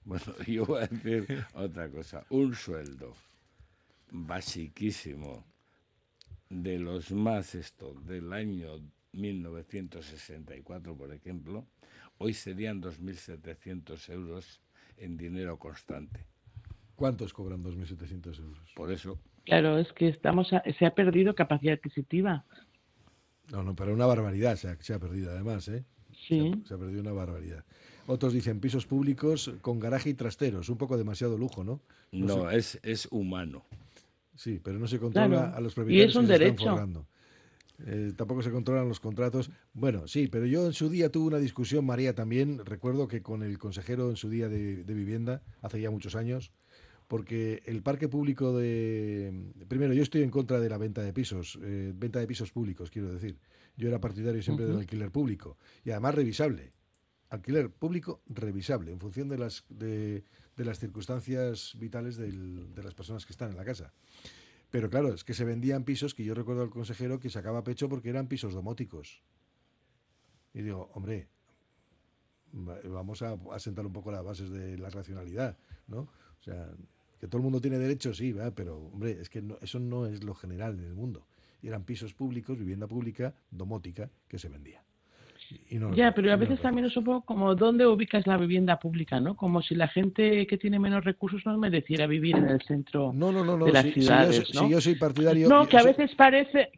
S4: Bueno, yo voy a decir otra cosa. Un sueldo basiquísimo de los más esto del año 1964, por ejemplo, hoy serían 2.700 euros en dinero constante.
S2: ¿Cuántos cobran 2.700 euros?
S4: Por eso,
S3: Claro, es que estamos a- se ha perdido capacidad adquisitiva.
S2: No, no, pero una barbaridad se ha, se ha perdido además, ¿eh?
S3: Sí.
S2: Se ha, se ha perdido una barbaridad. Otros dicen pisos públicos con garaje y trasteros, un poco demasiado lujo, ¿no?
S4: no,
S2: sé.
S4: es, es humano.
S2: Sí, pero no se controla
S3: Claro.
S2: a los
S3: Y
S2: propietarios
S3: es un
S2: que se están
S3: derecho.
S2: forrando. Eh, tampoco se controlan los contratos. Bueno, sí, pero yo en su día tuve una discusión, María, también. Recuerdo que con el consejero en su día de, de vivienda, hace ya muchos años, porque el parque público de... Primero, yo estoy en contra de la venta de pisos, eh, venta de pisos públicos, quiero decir. Yo era partidario siempre del alquiler público y además revisable. Alquiler público revisable en función de las, de, de las circunstancias vitales del- de las personas que están en la casa. Pero claro, es que se vendían pisos que yo recuerdo al consejero que sacaba pecho porque eran pisos domóticos. Y digo, hombre, va- vamos a, a sentar un poco las bases de la racionalidad, ¿no? O sea, que todo el mundo tiene derecho, sí, ¿verdad? pero hombre, es que no- eso no es lo general en el mundo. Y eran pisos públicos, vivienda pública, domótica, que se vendía. Y- y no-
S3: Ya, pero a
S2: no-
S3: veces también es un poco como dónde ubicas la vivienda pública, ¿no? Como si la gente que tiene menos recursos no mereciera vivir en el centro
S2: no, no, no,
S3: de las
S2: si- si yo
S3: ciudades,
S2: soy-
S3: ¿no?
S2: si yo soy partidario-
S3: No, que a veces parece...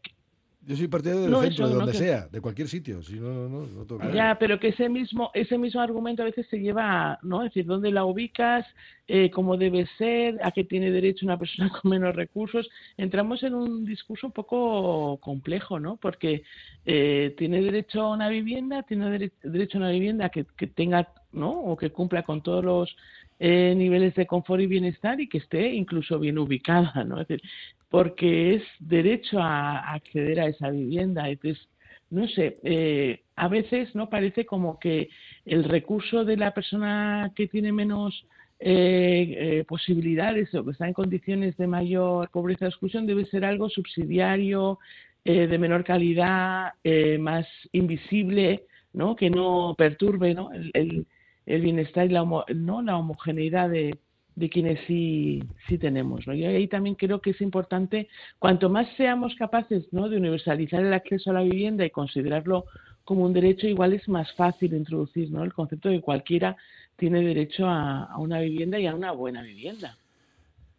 S2: Yo soy partidario del
S3: No,
S2: de
S3: no,
S2: donde
S3: que-
S2: sea, de cualquier sitio. Si no, no, no, que-
S3: Ya, pero que ese mismo ese mismo argumento a veces se lleva, a, ¿no? Es decir, dónde la ubicas, eh, cómo debe ser, a qué tiene derecho una persona con menos recursos. Entramos en un discurso un poco complejo, ¿no? Porque eh, tiene derecho a una vivienda, tiene dere- derecho a una vivienda que, que tenga, ¿no? O que cumpla con todos los eh, niveles de confort y bienestar y que esté incluso bien ubicada, ¿no? Es decir, porque es derecho a acceder a esa vivienda. Entonces, no sé, eh, a veces no parece como que el recurso de la persona que tiene menos eh, eh, posibilidades o que está en condiciones de mayor pobreza o exclusión debe ser algo subsidiario, eh, de menor calidad, más invisible, ¿no? Que no perturbe, ¿no? El, el- el bienestar y la, homo- ¿no? la homogeneidad de, de quienes sí, sí tenemos. ¿no? Y ahí también creo que es importante, cuanto más seamos capaces ¿no? de universalizar el acceso a la vivienda y considerarlo como un derecho, igual es más fácil introducir ¿no? el concepto de que cualquiera tiene derecho a, a una vivienda y a una buena vivienda.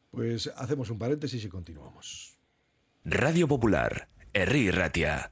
S2: Pues hacemos un paréntesis y continuamos.
S6: Radio Popular, Herri Ratia.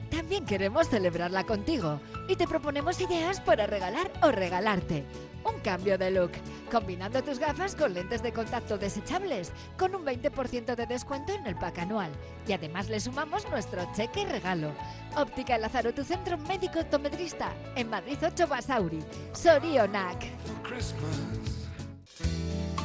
S12: también queremos celebrarla contigo y te proponemos ideas para regalar o regalarte. Un cambio de look, combinando tus gafas con lentes de contacto desechables, con un 20% de descuento en el pack anual. Y además le sumamos nuestro cheque regalo. Óptica Lázaro, tu centro médico optometrista, en Madrid 8 Basauri, Sorionac.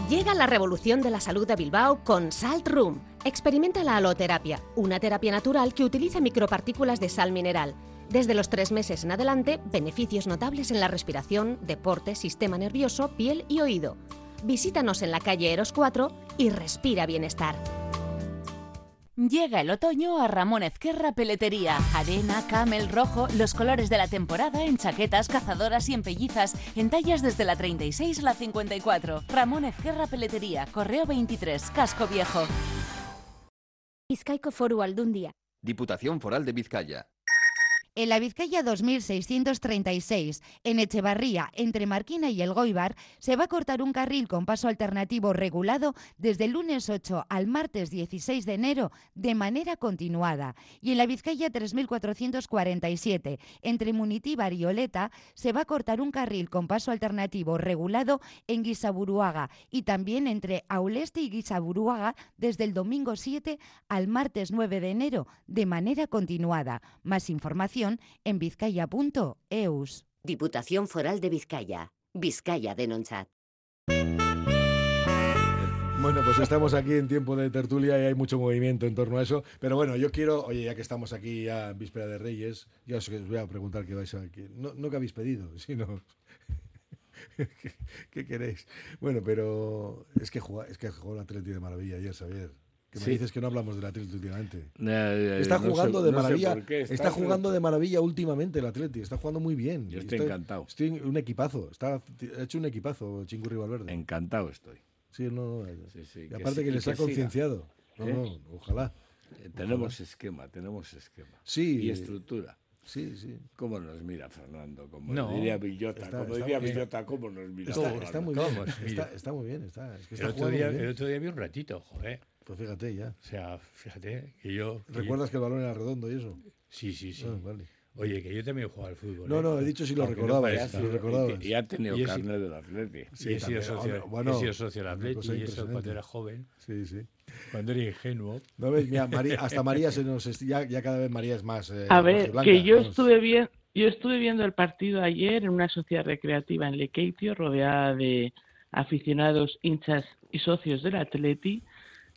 S13: Llega la revolución de la salud de Bilbao con Salt Room. Experimenta la aloterapia, una terapia natural que utiliza micropartículas de sal mineral. Desde los tres meses en adelante, beneficios notables en la respiración, deporte, sistema nervioso, piel y oído. Visítanos en la calle Eros 4 y respira bienestar.
S14: Llega el otoño a Ramón Ezquerra Peletería. Arena, camel, rojo, los colores de la temporada en chaquetas, cazadoras y en pellizas, en tallas desde la 36 a la 54. Ramón Ezquerra Peletería, Correo 23, Casco Viejo.
S15: Bizkaiko Foru Aldundia.
S16: Diputación Foral de Vizcaya.
S17: En la Vizcaya 2636, en Echevarría, entre Marquina y El Goibar, se va a cortar un carril con paso alternativo regulado desde el lunes 8 al martes 16 de enero de manera continuada. Y en la Vizcaya 3447, entre Munitíbar y Oleta, se va a cortar un carril con paso alternativo regulado en Guisaburuaga y también entre Auleste y Guisaburuaga desde el domingo 7 al martes 9 de enero de manera continuada. Más información en vizcaya.eus.
S18: Diputación Foral de Vizcaya. Vizcaya de Nonchat.
S2: Bueno, pues estamos aquí en tiempo de tertulia y hay mucho movimiento en torno a eso. Pero bueno, yo quiero, oye, ya que estamos aquí ya en víspera de Reyes, ya os voy a preguntar qué vais a... qué- no, no que habéis pedido, sino... ¿Qué, qué queréis? Bueno, pero es que jugó, es que jugó el Atleti de maravilla ayer, Xavier. Que me
S4: Sí.
S2: dices que no hablamos del Atleti últimamente. Está
S4: no sé-
S2: jugando de
S4: no sé
S2: maravilla. está,
S4: está
S2: jugando de maravilla últimamente el Atleti. Está jugando muy bien.
S4: Yo estoy encantado.
S2: Estoy en un equipazo. Está ha hecho un equipazo Chingurri Valverde.
S4: Encantado estoy.
S2: Sí, no, no.
S4: sí,
S2: y
S4: que
S2: aparte que
S4: y
S2: les
S4: que
S2: ha concienciado. No,
S4: ¿Eh?
S2: no, ojalá.
S4: Eh, tenemos
S2: Ojalá.
S4: esquema, tenemos esquema.
S2: Sí.
S4: Y estructura.
S2: Sí, sí.
S4: ¿Cómo nos mira Fernando? Como
S5: No.
S4: diría Villota,
S2: Está-
S4: como
S2: está
S4: diría. Villota, ¿cómo nos mira
S2: Está,
S4: Fernando?
S2: está muy bien. Está, muy bien. Está, es que
S5: El otro, día,
S2: muy bien.
S5: el otro día vi un ratito, joder.
S2: Pues fíjate ya.
S5: O sea, fíjate que yo... que
S2: ¿Recuerdas que el balón era redondo y eso?
S5: Sí, sí, sí.
S2: Ah, vale.
S5: Oye, que yo también he jugado al fútbol.
S2: No,
S5: ¿eh?
S2: no, he dicho si lo
S5: no parezca.
S2: si lo recordabas.
S4: Y, y ha tenido
S5: Y he
S4: carne del Atleti.
S5: Sí, he sido socio,
S2: Bueno,
S5: he sido socio del Atleti y eso cuando era joven.
S2: Sí, sí.
S5: Cuando era ingenuo.
S2: No ves, Mira, María- hasta María se nos ya, ya cada vez María es más. eh,
S3: A ver, que yo
S2: vamos.
S3: estuve bien, yo estuve viendo el partido ayer en una sociedad recreativa en Lekeitio, rodeada de aficionados, hinchas y socios del Atleti.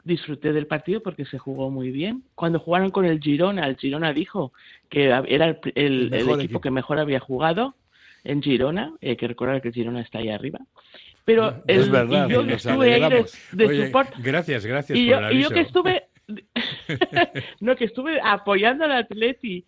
S3: Disfruté del partido porque se jugó muy bien. Cuando jugaron con el Girona, el Girona dijo que era el, el-
S2: El
S3: el
S2: mejor
S3: equipo,
S2: equipo.
S3: que mejor había jugado en Girona. Hay que recordar que el Girona está ahí arriba. Pero
S5: Es verdad,
S3: yo que estuve ahí de, de
S5: Oye,
S3: support-
S5: gracias, gracias
S3: y
S5: por
S3: yo,
S5: el
S3: y yo que estuve no que estuve apoyando al Atleti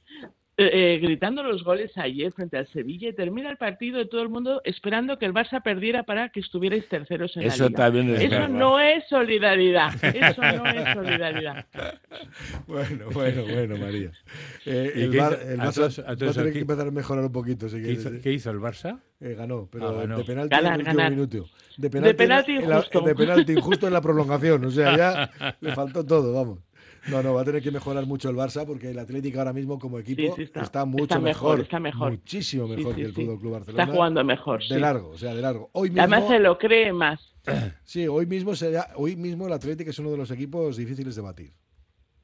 S3: eh, eh, gritando los goles ayer frente al Sevilla y termina el partido y todo el mundo esperando que el Barça perdiera para que estuvierais terceros en
S4: Eso
S3: la liga.
S4: también es
S3: Eso
S4: verdad.
S3: no es solidaridad. Eso no es solidaridad.
S2: Bueno, bueno, bueno, María. Eh,
S5: ¿Y
S2: el
S5: qué
S2: Bar-
S5: hizo-
S2: el
S5: a
S2: Barça
S5: todos- a
S2: va a
S5: todos
S2: tener
S5: aquí-
S2: que empezar a mejorar un poquito. Si
S5: ¿Qué hizo, qué hizo el Barça?
S2: Eh, ganó, pero
S5: Ah, ganó.
S2: de penalti
S3: Ganar,
S2: en el último minuto. De
S3: De
S2: penalti,
S3: penalti
S2: en la-
S3: injusto.
S2: de penalti justo en la prolongación. O sea, ya le faltó todo, vamos. No, no, va a tener que mejorar mucho el Barça porque el Atlético ahora mismo como equipo
S3: Sí, sí,
S2: está,
S3: está-
S2: mucho
S3: está mejor, está mejor.
S2: Muchísimo mejor
S3: sí,
S2: que el. Fútbol Club Barcelona.
S3: Está jugando mejor,
S2: De largo, o sea, de largo. Hoy mismo,
S3: Además se lo cree más.
S2: Sí, hoy mismo será, hoy mismo el Atlético es uno de los equipos difíciles de batir.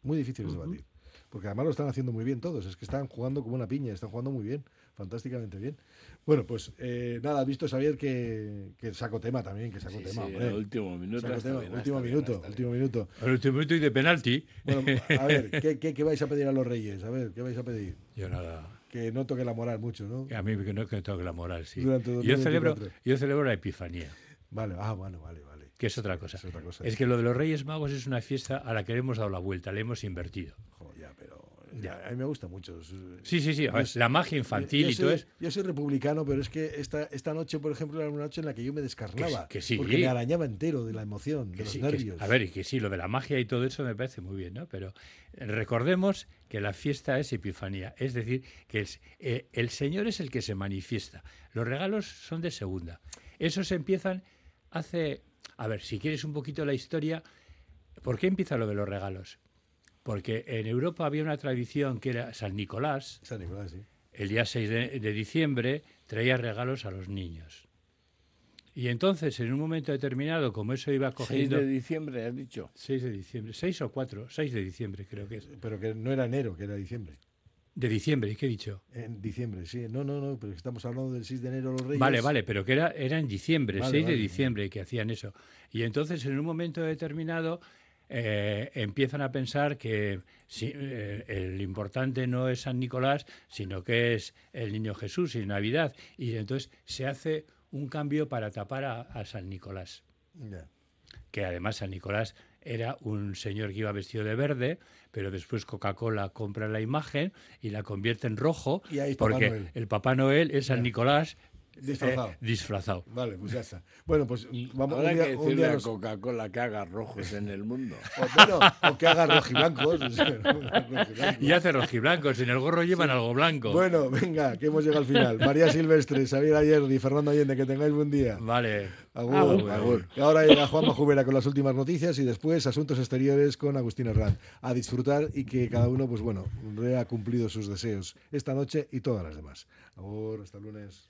S2: Muy difíciles de batir. Porque además lo están haciendo muy bien todos. Es que están jugando como una piña, están jugando muy bien, fantásticamente bien. Bueno, pues eh, nada, has visto Xavier que, que saco tema también, que saco
S4: Sí,
S2: tema.
S4: sí,
S2: hombre.
S4: el último minuto
S2: Saco
S4: está
S2: tema,
S4: bien,
S2: último minuto,
S4: bien.
S2: último minuto.
S5: El último minuto y de penalti.
S2: Bueno, a ver, ¿qué, qué, qué vais a pedir a los reyes? A ver, ¿qué vais a pedir?
S5: Yo nada.
S2: Que no toque la moral mucho, ¿no?
S5: A mí que no que toque la moral, sí.
S2: Durante
S5: Yo celebro,
S2: 2024.
S5: yo celebro la Epifanía.
S2: Vale, ah, bueno, vale, vale.
S5: Que es otra cosa.
S2: Es otra cosa.
S5: Es que lo de los Reyes Magos es una fiesta a la que le hemos dado la vuelta, le hemos invertido.
S2: Joder, ya, a mí me gusta mucho.
S5: Sí, sí, sí. a ver,
S2: yo-
S5: la magia infantil
S2: yo
S5: y todo eso.
S2: Yo soy republicano, pero es que esta, esta noche, por ejemplo, era una noche en la que yo me descarnaba.
S5: Que sí, que sí.
S2: Porque me arañaba entero de la emoción, de los
S5: sí, que-
S2: nervios.
S5: a ver, y que sí, lo de la magia y todo eso me parece muy bien, ¿no? Pero eh, recordemos que la fiesta es Epifanía, es decir, que el, eh, el Señor es el que se manifiesta. Los regalos son de segunda. Esos empiezan hace... A ver, si quieres un poquito la historia, ¿por qué empieza lo de los regalos? Porque en Europa había una tradición que era San Nicolás,
S2: San Nicolás, sí.
S5: el día 6 de, de diciembre traía regalos a los niños. Y entonces, en un momento determinado, como eso iba
S4: 6
S5: cogiendo...
S4: de diciembre, has dicho.
S5: 6 de diciembre, 6 o 4, 6 de diciembre creo que es.
S2: Pero que no era enero, que era diciembre.
S5: De diciembre, ¿qué he dicho?
S2: En diciembre, sí. No, no, no, pero estamos hablando del 6 de enero los reyes.
S5: Vale, vale, pero que era, era en diciembre,
S2: Vale,
S5: 6
S2: vale.
S5: de diciembre que hacían eso. Y entonces, en un momento determinado, eh, empiezan a pensar que sí, eh, el importante no es San Nicolás, sino que es el Niño Jesús y Navidad. Y entonces se hace un cambio para tapar a, a San Nicolás. Que además San Nicolás era un señor que iba vestido de verde, pero después Coca-Cola compra la imagen y la convierte en rojo,
S2: Y
S5: porque
S2: Noel.
S5: el Papá Noel es San Nicolás
S2: Disfrazado.
S5: eh, disfrazado.
S2: Vale, pues ya está. Bueno, pues vamos
S4: Habrá
S2: un día,
S4: que
S2: un
S4: decirle
S2: día
S4: a Coca-Cola que haga rojos en el mundo.
S2: o, bueno, o que haga rojiblancos. o sea, rojiblancos.
S5: Y hace rojiblancos, en el gorro llevan
S2: Sí.
S5: algo blanco.
S2: Bueno, venga, que hemos llegado al final. María Silvestre, Xavier Ayerdi, Fernando Allende, que tengáis buen día.
S5: Vale.
S2: Agur.
S5: Agur.
S2: Ahora llega Juanma Jubera con las últimas noticias y después Asuntos Exteriores con Agustín Herrán. A disfrutar y que cada uno, pues bueno, ha cumplido sus deseos esta noche y todas las demás. Agur, hasta el lunes.